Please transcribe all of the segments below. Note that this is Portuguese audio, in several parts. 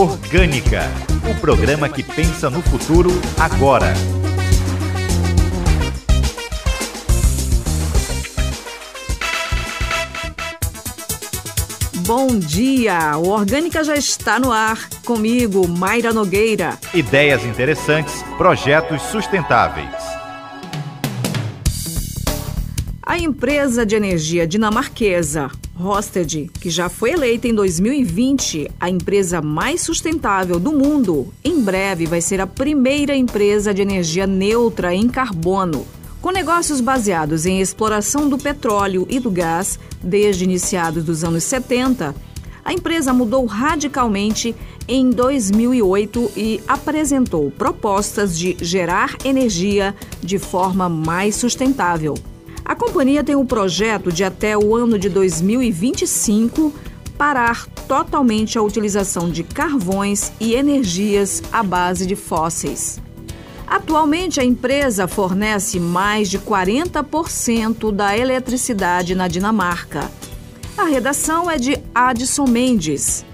Orgânica, o programa que pensa no futuro agora. Bom dia! O Orgânica já está no ar. Comigo, Mayra Nogueira. Ideias interessantes, projetos sustentáveis. A empresa de energia dinamarquesa Rosted, que já foi eleita em 2020 a empresa mais sustentável do mundo, em breve vai ser a primeira empresa de energia neutra em carbono. Com negócios baseados em exploração do petróleo e do gás desde iniciados dos anos 70, a empresa mudou radicalmente em 2008 e apresentou propostas de gerar energia de forma mais sustentável. A companhia tem um projeto de até o ano de 2025 parar totalmente a utilização de carvões e energias à base de fósseis. Atualmente, a empresa fornece mais de 40% da eletricidade na Dinamarca. A redação é de Adson Mendes.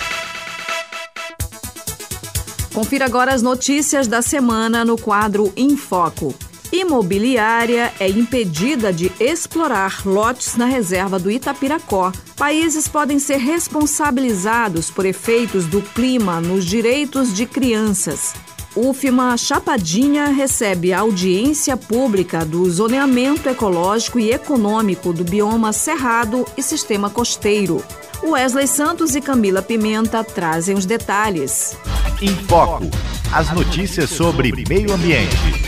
Confira agora as notícias da semana no quadro Em Foco. Imobiliária é impedida de explorar lotes na reserva do Itapiracó. Países podem ser responsabilizados por efeitos do clima nos direitos de crianças. UFMA Chapadinha recebe audiência pública do zoneamento ecológico e econômico do bioma Cerrado e Sistema Costeiro. Wesley Santos e Camila Pimenta trazem os detalhes. Em Foco, as notícias sobre meio ambiente.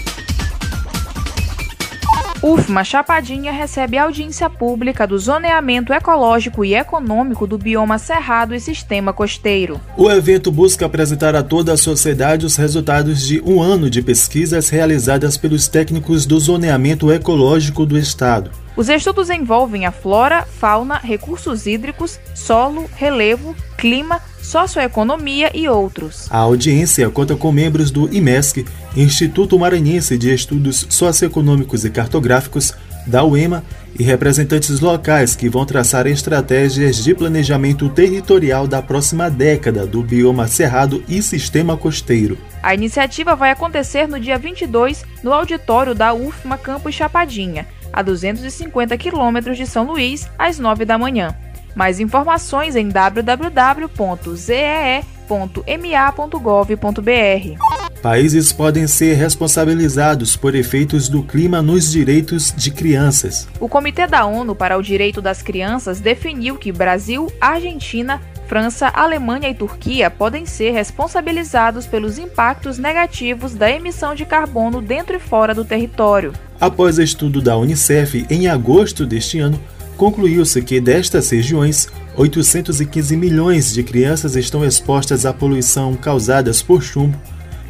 UFMA Chapadinha recebe audiência pública do zoneamento ecológico e econômico do bioma cerrado e sistema costeiro. O evento busca apresentar a toda a sociedade os resultados de um ano de pesquisas realizadas pelos técnicos do zoneamento ecológico do estado. Os estudos envolvem a flora, fauna, recursos hídricos, solo, relevo, clima, socioeconomia e outros. A audiência conta com membros do IMESC, Instituto Maranhense de Estudos Socioeconômicos e Cartográficos, da UEMA e representantes locais que vão traçar estratégias de planejamento territorial da próxima década do bioma cerrado e sistema costeiro. A iniciativa vai acontecer no dia 22 no auditório da UFMA Campus Chapadinha a 250 quilômetros de São Luís, às 9 da manhã. Mais informações em www.zee.ma.gov.br. Países podem ser responsabilizados por efeitos do clima nos direitos de crianças. O Comitê da ONU para o Direito das Crianças definiu que Brasil, Argentina, França, Alemanha e Turquia podem ser responsabilizados pelos impactos negativos da emissão de carbono dentro e fora do território. Após estudo da Unicef em agosto deste ano, concluiu-se que destas regiões, 815 milhões de crianças estão expostas à poluição causadas por chumbo,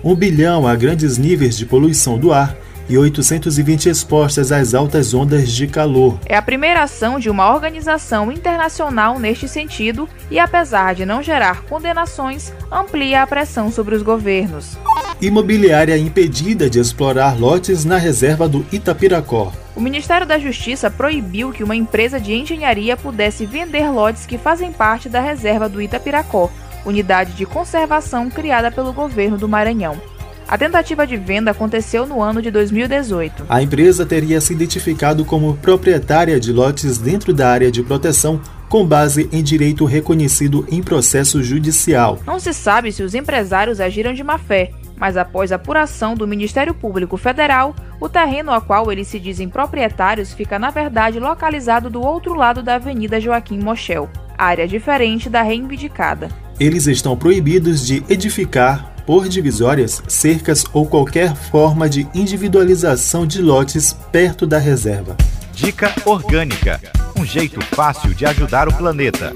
1 bilhão a grandes níveis de poluição do ar e 820 expostas às altas ondas de calor. É a primeira ação de uma organização internacional neste sentido e, apesar de não gerar condenações, amplia a pressão sobre os governos. Imobiliária impedida de explorar lotes na reserva do Itapiracó. O Ministério da Justiça proibiu que uma empresa de engenharia pudesse vender lotes que fazem parte da reserva do Itapiracó, unidade de conservação criada pelo governo do Maranhão. A tentativa de venda aconteceu no ano de 2018. A empresa teria se identificado como proprietária de lotes dentro da área de proteção com base em direito reconhecido em processo judicial. Não se sabe se os empresários agiram de má fé, mas após apuração do Ministério Público Federal, o terreno a qual eles se dizem proprietários fica na verdade localizado do outro lado da Avenida Joaquim Mochel, área diferente da reivindicada. Eles estão proibidos de edificar, por divisórias, cercas ou qualquer forma de individualização de lotes perto da reserva. Dica Orgânica um jeito fácil de ajudar o planeta.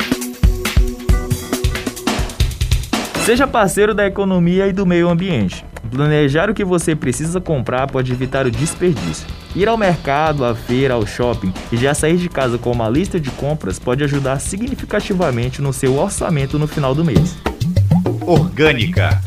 Seja parceiro da economia e do meio ambiente. Planejar o que você precisa comprar pode evitar o desperdício. Ir ao mercado, à feira, ao shopping e já sair de casa com uma lista de compras pode ajudar significativamente no seu orçamento no final do mês. Orgânica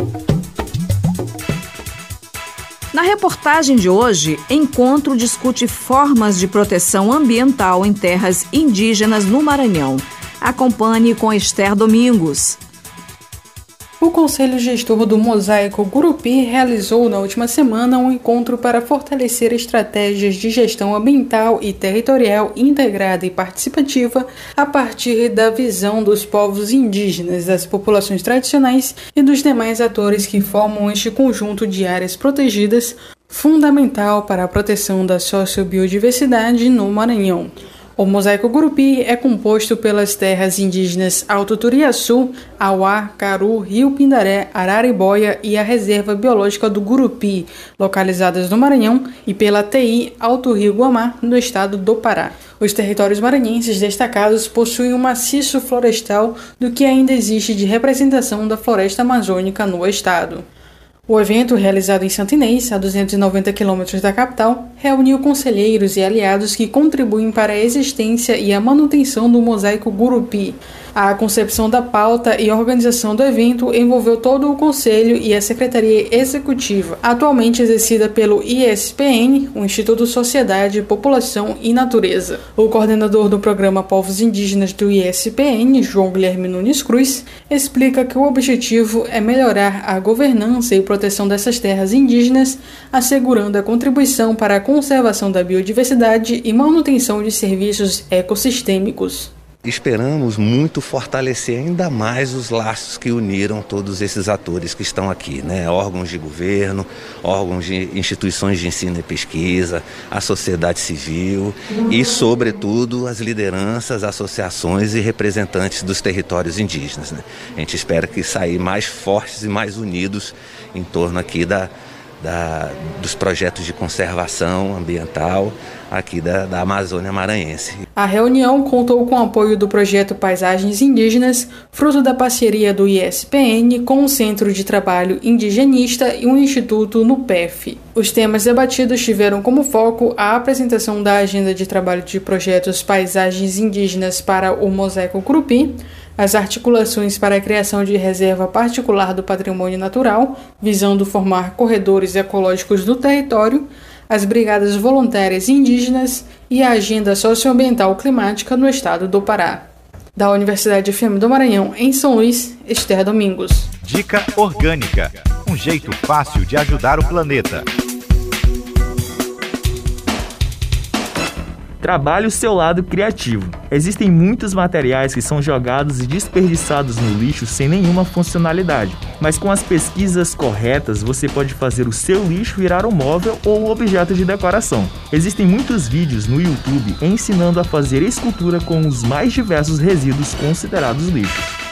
na reportagem de hoje, Encontro discute formas de proteção ambiental em terras indígenas no Maranhão. Acompanhe com Esther Domingos. O Conselho Gestor do Mosaico Gurupi realizou na última semana um encontro para fortalecer estratégias de gestão ambiental e territorial integrada e participativa a partir da visão dos povos indígenas, das populações tradicionais e dos demais atores que formam este conjunto de áreas protegidas, fundamental para a proteção da sociobiodiversidade no Maranhão. O mosaico Gurupi é composto pelas terras indígenas Alto Turiaçu, Auá, Caru, Rio Pindaré, Araribóia e a Reserva Biológica do Gurupi, localizadas no Maranhão, e pela TI Alto Rio Guamá, no estado do Pará. Os territórios maranhenses destacados possuem um maciço florestal do que ainda existe de representação da floresta amazônica no estado. O evento, realizado em Santa Inês, a 290 quilômetros da capital, reuniu conselheiros e aliados que contribuem para a existência e a manutenção do mosaico Gurupi, a concepção da pauta e organização do evento envolveu todo o Conselho e a Secretaria Executiva, atualmente exercida pelo ISPN, o Instituto Sociedade, População e Natureza. O coordenador do programa Povos Indígenas do ISPN, João Guilherme Nunes Cruz, explica que o objetivo é melhorar a governança e proteção dessas terras indígenas, assegurando a contribuição para a conservação da biodiversidade e manutenção de serviços ecossistêmicos. Esperamos muito fortalecer ainda mais os laços que uniram todos esses atores que estão aqui, né? órgãos de governo, órgãos de instituições de ensino e pesquisa, a sociedade civil e, sobretudo, as lideranças, associações e representantes dos territórios indígenas. Né? A gente espera que sair mais fortes e mais unidos em torno aqui da, da, dos projetos de conservação ambiental aqui da, da Amazônia Maranhense. A reunião contou com o apoio do projeto Paisagens Indígenas, fruto da parceria do ISPN com o Centro de Trabalho Indigenista e um instituto no PEF. Os temas debatidos tiveram como foco a apresentação da agenda de trabalho de projetos Paisagens Indígenas para o Mosaico Crupi, as articulações para a criação de reserva particular do patrimônio natural, visando formar corredores ecológicos no território, as brigadas voluntárias indígenas e a agenda socioambiental climática no estado do Pará. Da Universidade FM do Maranhão, em São Luís, Esther Domingos. Dica Orgânica um jeito fácil de ajudar o planeta. Trabalhe o seu lado criativo. Existem muitos materiais que são jogados e desperdiçados no lixo sem nenhuma funcionalidade, mas com as pesquisas corretas você pode fazer o seu lixo virar um móvel ou um objeto de decoração. Existem muitos vídeos no YouTube ensinando a fazer escultura com os mais diversos resíduos considerados lixos.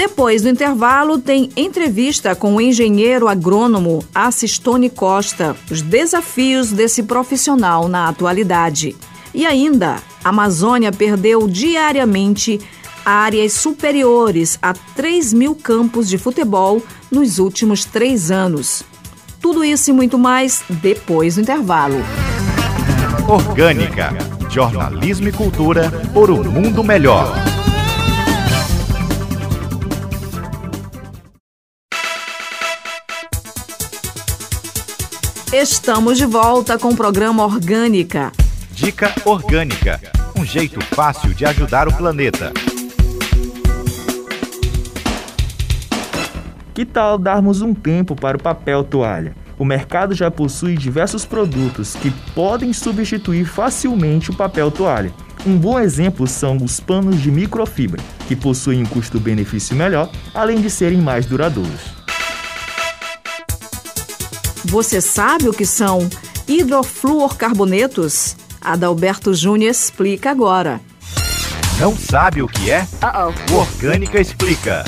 Depois do intervalo, tem entrevista com o engenheiro agrônomo Assistone Costa, os desafios desse profissional na atualidade. E ainda, a Amazônia perdeu diariamente áreas superiores a 3 mil campos de futebol nos últimos três anos. Tudo isso e muito mais depois do intervalo. Orgânica, jornalismo e cultura por um mundo melhor. Estamos de volta com o programa Orgânica. Dica Orgânica um jeito fácil de ajudar o planeta. Que tal darmos um tempo para o papel toalha? O mercado já possui diversos produtos que podem substituir facilmente o papel toalha. Um bom exemplo são os panos de microfibra, que possuem um custo-benefício melhor, além de serem mais duradouros. Você sabe o que são hidrofluorcarbonetos? Adalberto Júnior explica agora. Não sabe o que é? Uh -oh. O Orgânica explica.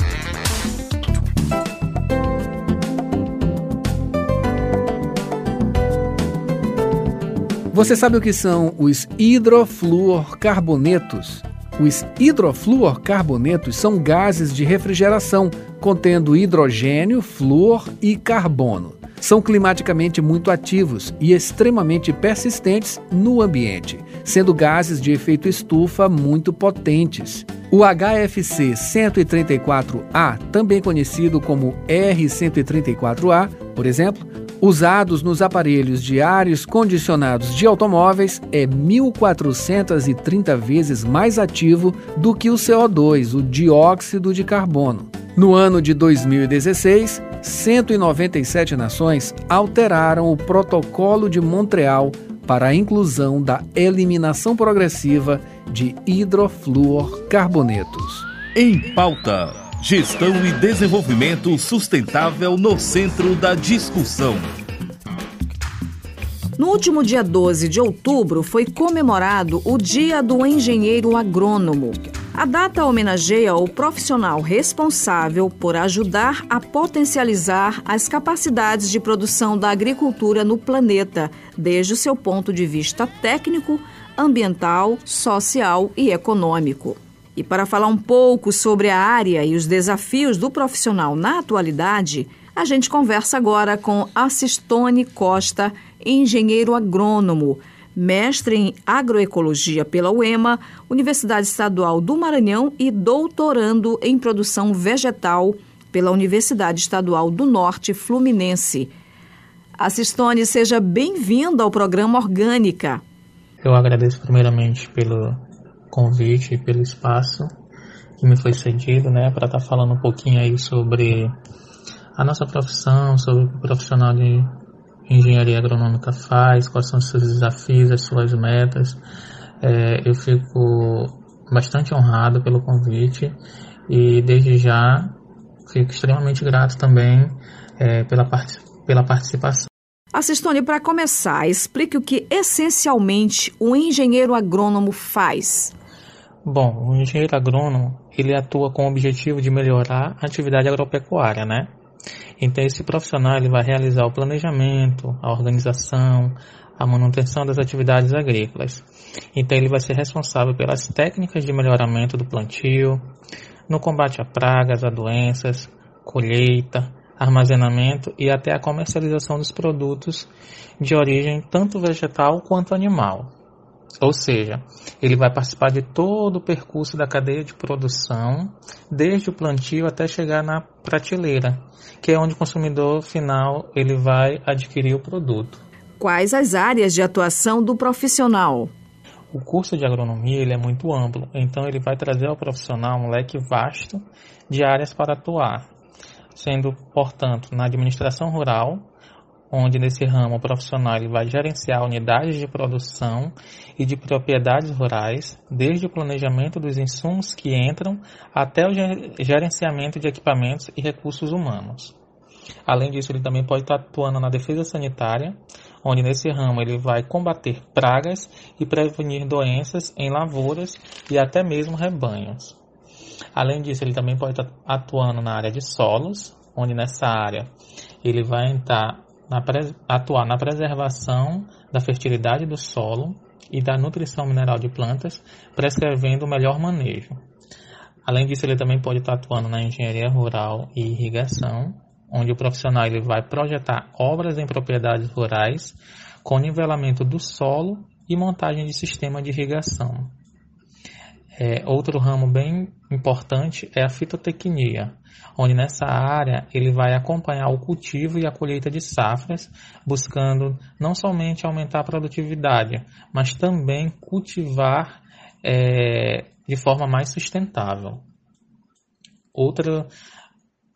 Você sabe o que são os hidrofluorcarbonetos? Os hidrofluorcarbonetos são gases de refrigeração contendo hidrogênio, flúor e carbono são climaticamente muito ativos e extremamente persistentes no ambiente, sendo gases de efeito estufa muito potentes. O HFC 134A, também conhecido como R134A, por exemplo, usados nos aparelhos de ares condicionados de automóveis, é 1430 vezes mais ativo do que o CO2, o dióxido de carbono. No ano de 2016, 197 nações alteraram o Protocolo de Montreal para a inclusão da eliminação progressiva de hidrofluorcarbonetos. Em pauta: Gestão e desenvolvimento sustentável no centro da discussão. No último dia 12 de outubro foi comemorado o Dia do Engenheiro Agrônomo. A data homenageia o profissional responsável por ajudar a potencializar as capacidades de produção da agricultura no planeta, desde o seu ponto de vista técnico, ambiental, social e econômico. E para falar um pouco sobre a área e os desafios do profissional na atualidade, a gente conversa agora com Assistone Costa, engenheiro agrônomo mestre em agroecologia pela UEMA, Universidade Estadual do Maranhão e doutorando em produção vegetal pela Universidade Estadual do Norte Fluminense. Assistone, seja bem-vindo ao programa Orgânica. Eu agradeço primeiramente pelo convite e pelo espaço que me foi cedido, né, para estar tá falando um pouquinho aí sobre a nossa profissão, sobre o profissional de engenharia agronômica faz, quais são os seus desafios, as suas metas. É, eu fico bastante honrado pelo convite e desde já fico extremamente grato também é, pela, part pela participação. Assistone, para começar, explique o que essencialmente o engenheiro agrônomo faz. Bom, o engenheiro agrônomo ele atua com o objetivo de melhorar a atividade agropecuária, né? Então esse profissional ele vai realizar o planejamento, a organização, a manutenção das atividades agrícolas. Então ele vai ser responsável pelas técnicas de melhoramento do plantio, no combate a pragas, a doenças, colheita, armazenamento e até a comercialização dos produtos de origem tanto vegetal quanto animal. Ou seja, ele vai participar de todo o percurso da cadeia de produção, desde o plantio até chegar na prateleira, que é onde o consumidor final ele vai adquirir o produto. Quais as áreas de atuação do profissional? O curso de agronomia ele é muito amplo, então ele vai trazer ao profissional um leque vasto de áreas para atuar, sendo, portanto, na administração rural, onde nesse ramo o profissional vai gerenciar unidades de produção e de propriedades rurais, desde o planejamento dos insumos que entram até o gerenciamento de equipamentos e recursos humanos. Além disso, ele também pode estar atuando na defesa sanitária, onde nesse ramo ele vai combater pragas e prevenir doenças em lavouras e até mesmo rebanhos. Além disso, ele também pode estar atuando na área de solos, onde nessa área ele vai entrar na atuar na preservação da fertilidade do solo e da nutrição mineral de plantas, prescrevendo o melhor manejo. Além disso, ele também pode estar atuando na engenharia rural e irrigação, onde o profissional ele vai projetar obras em propriedades rurais com nivelamento do solo e montagem de sistema de irrigação. É, outro ramo bem importante é a fitotecnia, onde nessa área ele vai acompanhar o cultivo e a colheita de safras, buscando não somente aumentar a produtividade, mas também cultivar é, de forma mais sustentável. Outra,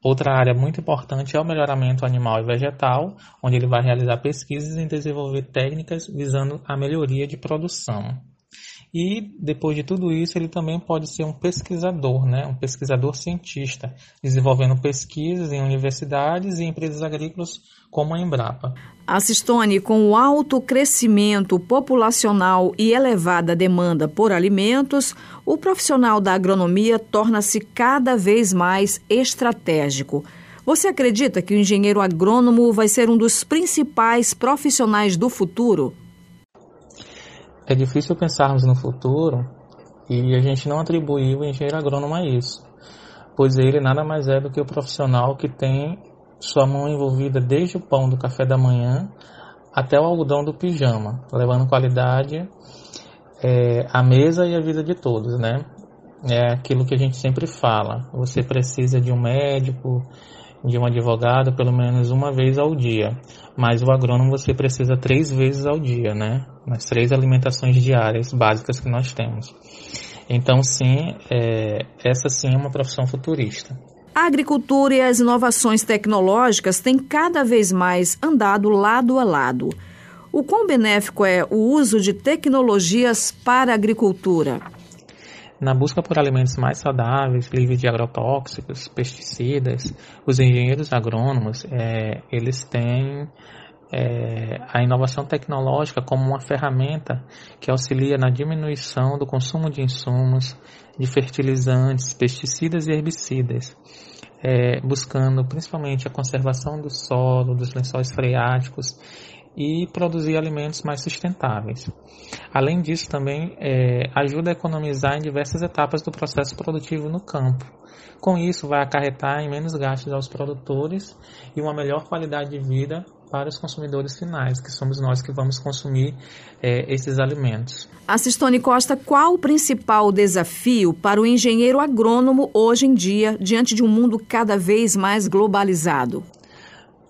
outra área muito importante é o melhoramento animal e vegetal, onde ele vai realizar pesquisas e desenvolver técnicas visando a melhoria de produção. E depois de tudo isso, ele também pode ser um pesquisador, né? um pesquisador cientista, desenvolvendo pesquisas em universidades e empresas agrícolas como a Embrapa. Assistone, com o alto crescimento populacional e elevada demanda por alimentos, o profissional da agronomia torna-se cada vez mais estratégico. Você acredita que o engenheiro agrônomo vai ser um dos principais profissionais do futuro? É difícil pensarmos no futuro e a gente não atribuir o engenheiro agrônomo a isso, pois ele nada mais é do que o profissional que tem sua mão envolvida desde o pão do café da manhã até o algodão do pijama, levando qualidade é, à mesa e à vida de todos, né? É aquilo que a gente sempre fala. Você precisa de um médico, de um advogado pelo menos uma vez ao dia, mas o agrônomo você precisa três vezes ao dia, né? Nas três alimentações diárias básicas que nós temos. Então, sim, é, essa sim é uma profissão futurista. A agricultura e as inovações tecnológicas têm cada vez mais andado lado a lado. O quão benéfico é o uso de tecnologias para a agricultura? Na busca por alimentos mais saudáveis, livres de agrotóxicos, pesticidas, os engenheiros agrônomos, é, eles têm é, a inovação tecnológica como uma ferramenta que auxilia na diminuição do consumo de insumos, de fertilizantes, pesticidas e herbicidas, é, buscando principalmente a conservação do solo, dos lençóis freáticos e produzir alimentos mais sustentáveis. Além disso, também é, ajuda a economizar em diversas etapas do processo produtivo no campo. Com isso, vai acarretar em menos gastos aos produtores e uma melhor qualidade de vida para os consumidores finais, que somos nós que vamos consumir é, esses alimentos. Assistone Costa, qual o principal desafio para o engenheiro agrônomo hoje em dia, diante de um mundo cada vez mais globalizado?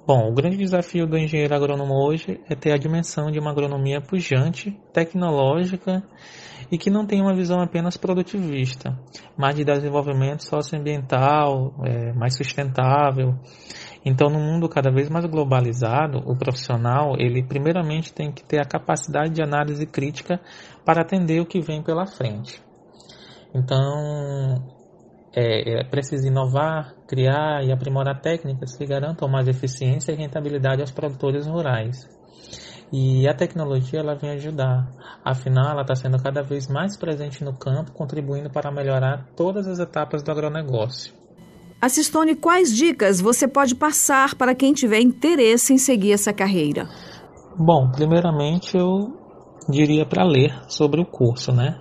Bom, o grande desafio do engenheiro agrônomo hoje é ter a dimensão de uma agronomia pujante, tecnológica e que não tem uma visão apenas produtivista, mas de desenvolvimento socioambiental, é, mais sustentável. Então, no mundo cada vez mais globalizado, o profissional, ele primeiramente tem que ter a capacidade de análise crítica para atender o que vem pela frente. Então, é, é preciso inovar, criar e aprimorar técnicas que garantam mais eficiência e rentabilidade aos produtores rurais. E a tecnologia ela vem ajudar. Afinal, ela está sendo cada vez mais presente no campo, contribuindo para melhorar todas as etapas do agronegócio. Assistone, quais dicas você pode passar para quem tiver interesse em seguir essa carreira? Bom, primeiramente eu diria para ler sobre o curso, né?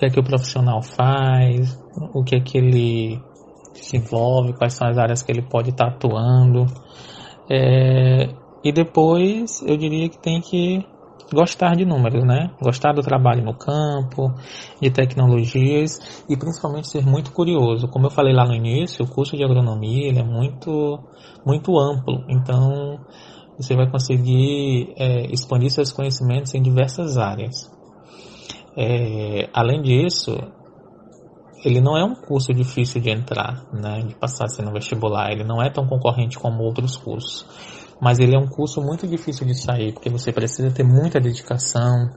Que é que o profissional faz, o que é que ele se envolve, quais são as áreas que ele pode estar tá atuando. É, e depois eu diria que tem que gostar de números, né? Gostar do trabalho no campo, de tecnologias e principalmente ser muito curioso. Como eu falei lá no início, o curso de agronomia é muito, muito amplo, então você vai conseguir é, expandir seus conhecimentos em diversas áreas. É, além disso, ele não é um curso difícil de entrar, né, de passar assim no vestibular. Ele não é tão concorrente como outros cursos, mas ele é um curso muito difícil de sair porque você precisa ter muita dedicação,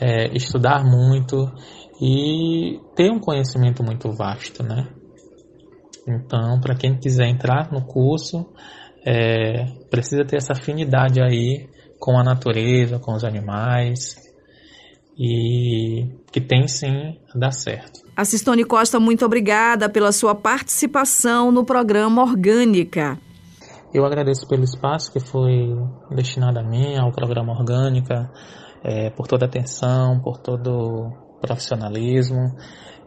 é, estudar muito e ter um conhecimento muito vasto, né? Então, para quem quiser entrar no curso, é, precisa ter essa afinidade aí com a natureza, com os animais, e que tem sim a dar certo. Assistone Costa, muito obrigada pela sua participação no programa Orgânica. Eu agradeço pelo espaço que foi destinado a mim, ao programa Orgânica, é, por toda a atenção, por todo o profissionalismo.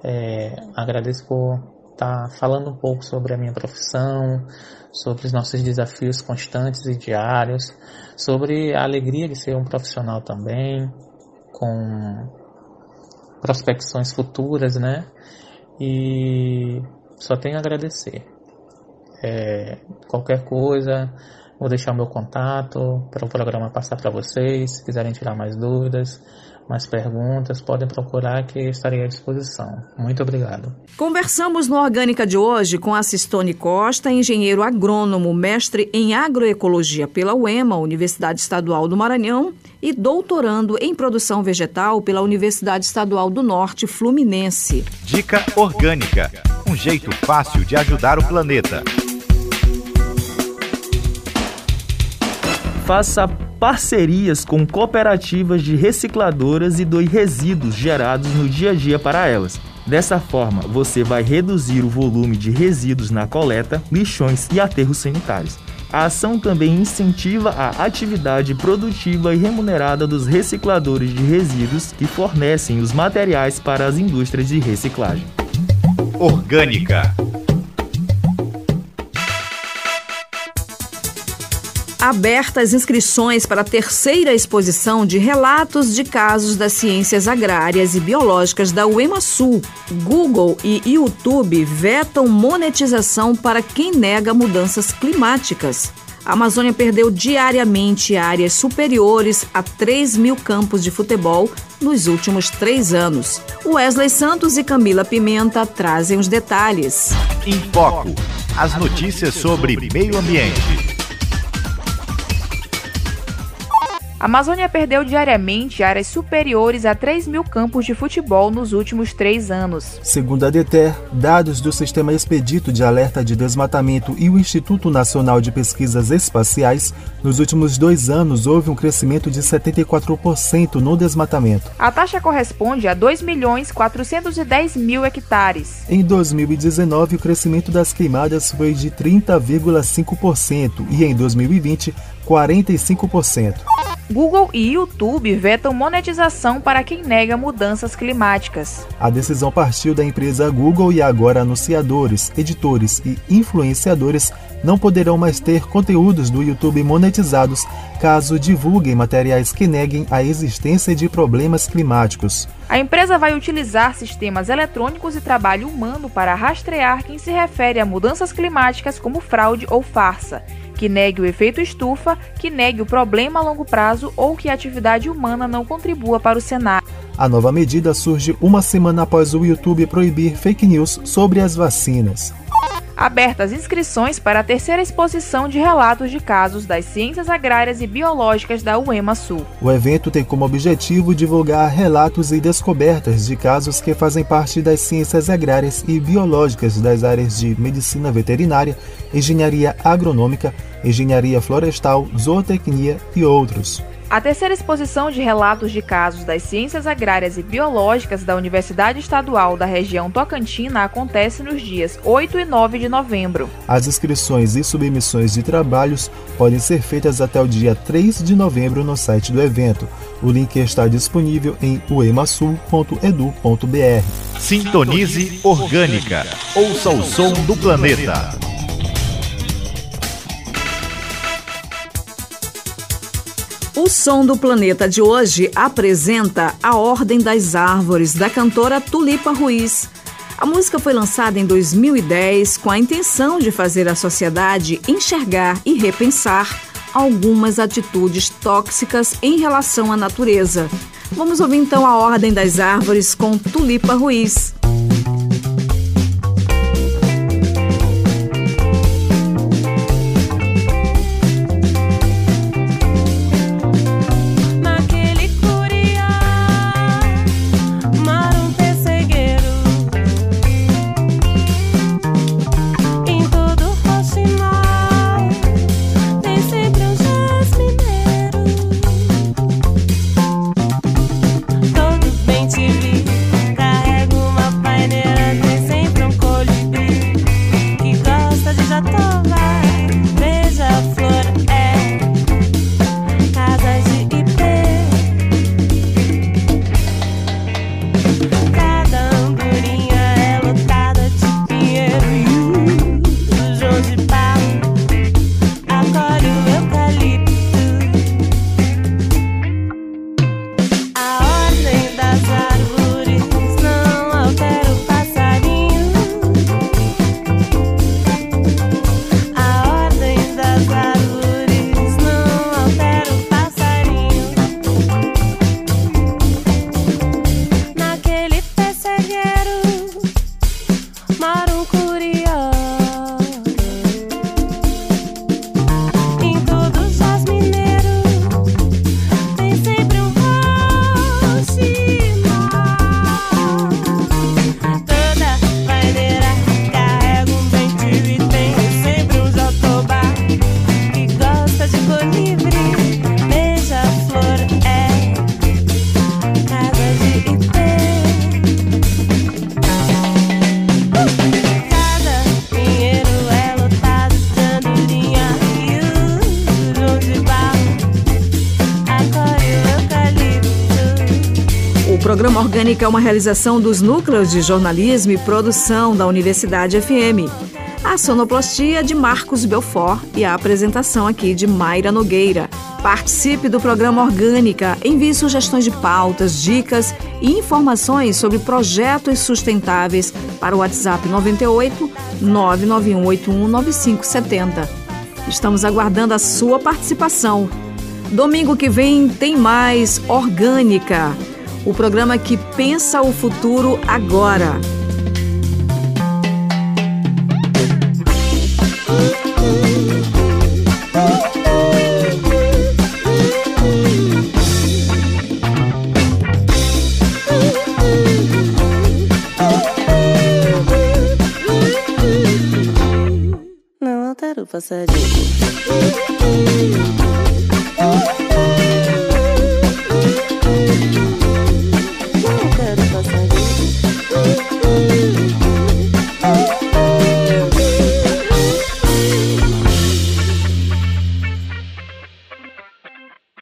É, agradeço por estar falando um pouco sobre a minha profissão, sobre os nossos desafios constantes e diários, sobre a alegria de ser um profissional também, com prospecções futuras, né? E só tenho a agradecer. É, qualquer coisa, vou deixar o meu contato para o programa passar para vocês. Se quiserem tirar mais dúvidas, mais perguntas, podem procurar que estarei à disposição. Muito obrigado. Conversamos no Orgânica de hoje com Assistone Costa, engenheiro agrônomo, mestre em agroecologia pela UEMA, Universidade Estadual do Maranhão, e doutorando em produção vegetal pela Universidade Estadual do Norte Fluminense. Dica Orgânica um jeito fácil de ajudar o planeta. Faça parcerias com cooperativas de recicladoras e doe resíduos gerados no dia a dia para elas. Dessa forma, você vai reduzir o volume de resíduos na coleta, lixões e aterros sanitários. A ação também incentiva a atividade produtiva e remunerada dos recicladores de resíduos que fornecem os materiais para as indústrias de reciclagem. Orgânica abertas inscrições para a terceira exposição de relatos de casos das ciências agrárias e biológicas da UEMASul. Google e YouTube vetam monetização para quem nega mudanças climáticas. A Amazônia perdeu diariamente áreas superiores a 3 mil campos de futebol nos últimos três anos. Wesley Santos e Camila Pimenta trazem os detalhes. Em Foco As notícias sobre meio ambiente. A Amazônia perdeu diariamente áreas superiores a 3 mil campos de futebol nos últimos três anos. Segundo a DETER, dados do Sistema Expedito de Alerta de Desmatamento e o Instituto Nacional de Pesquisas Espaciais, nos últimos dois anos houve um crescimento de 74% no desmatamento. A taxa corresponde a 2 milhões 410 mil hectares. Em 2019, o crescimento das queimadas foi de 30,5% e em 2020, 45%. Google e YouTube vetam monetização para quem nega mudanças climáticas. A decisão partiu da empresa Google e agora anunciadores, editores e influenciadores não poderão mais ter conteúdos do YouTube monetizados caso divulguem materiais que neguem a existência de problemas climáticos. A empresa vai utilizar sistemas eletrônicos e trabalho humano para rastrear quem se refere a mudanças climáticas como fraude ou farsa que negue o efeito estufa, que negue o problema a longo prazo ou que a atividade humana não contribua para o cenário. A nova medida surge uma semana após o YouTube proibir fake news sobre as vacinas abertas inscrições para a terceira exposição de relatos de casos das ciências agrárias e biológicas da UEMA Sul. O evento tem como objetivo divulgar relatos e descobertas de casos que fazem parte das ciências agrárias e biológicas das áreas de medicina veterinária, engenharia agronômica, engenharia florestal, zootecnia e outros. A terceira exposição de relatos de casos das ciências agrárias e biológicas da Universidade Estadual da região Tocantina acontece nos dias 8 e 9 de novembro. As inscrições e submissões de trabalhos podem ser feitas até o dia 3 de novembro no site do evento. O link está disponível em uemasul.edu.br. Sintonize Orgânica. Ouça o som do planeta. O Som do Planeta de hoje apresenta A Ordem das Árvores, da cantora Tulipa Ruiz. A música foi lançada em 2010 com a intenção de fazer a sociedade enxergar e repensar algumas atitudes tóxicas em relação à natureza. Vamos ouvir então A Ordem das Árvores com Tulipa Ruiz. Orgânica é uma realização dos núcleos de jornalismo e produção da Universidade FM. A sonoplastia de Marcos Belfort e a apresentação aqui de Mayra Nogueira. Participe do programa Orgânica, envie sugestões de pautas, dicas e informações sobre projetos sustentáveis para o WhatsApp 98 991819570. Estamos aguardando a sua participação. Domingo que vem tem mais Orgânica o programa que pensa o futuro agora. Não alterou o passarinho.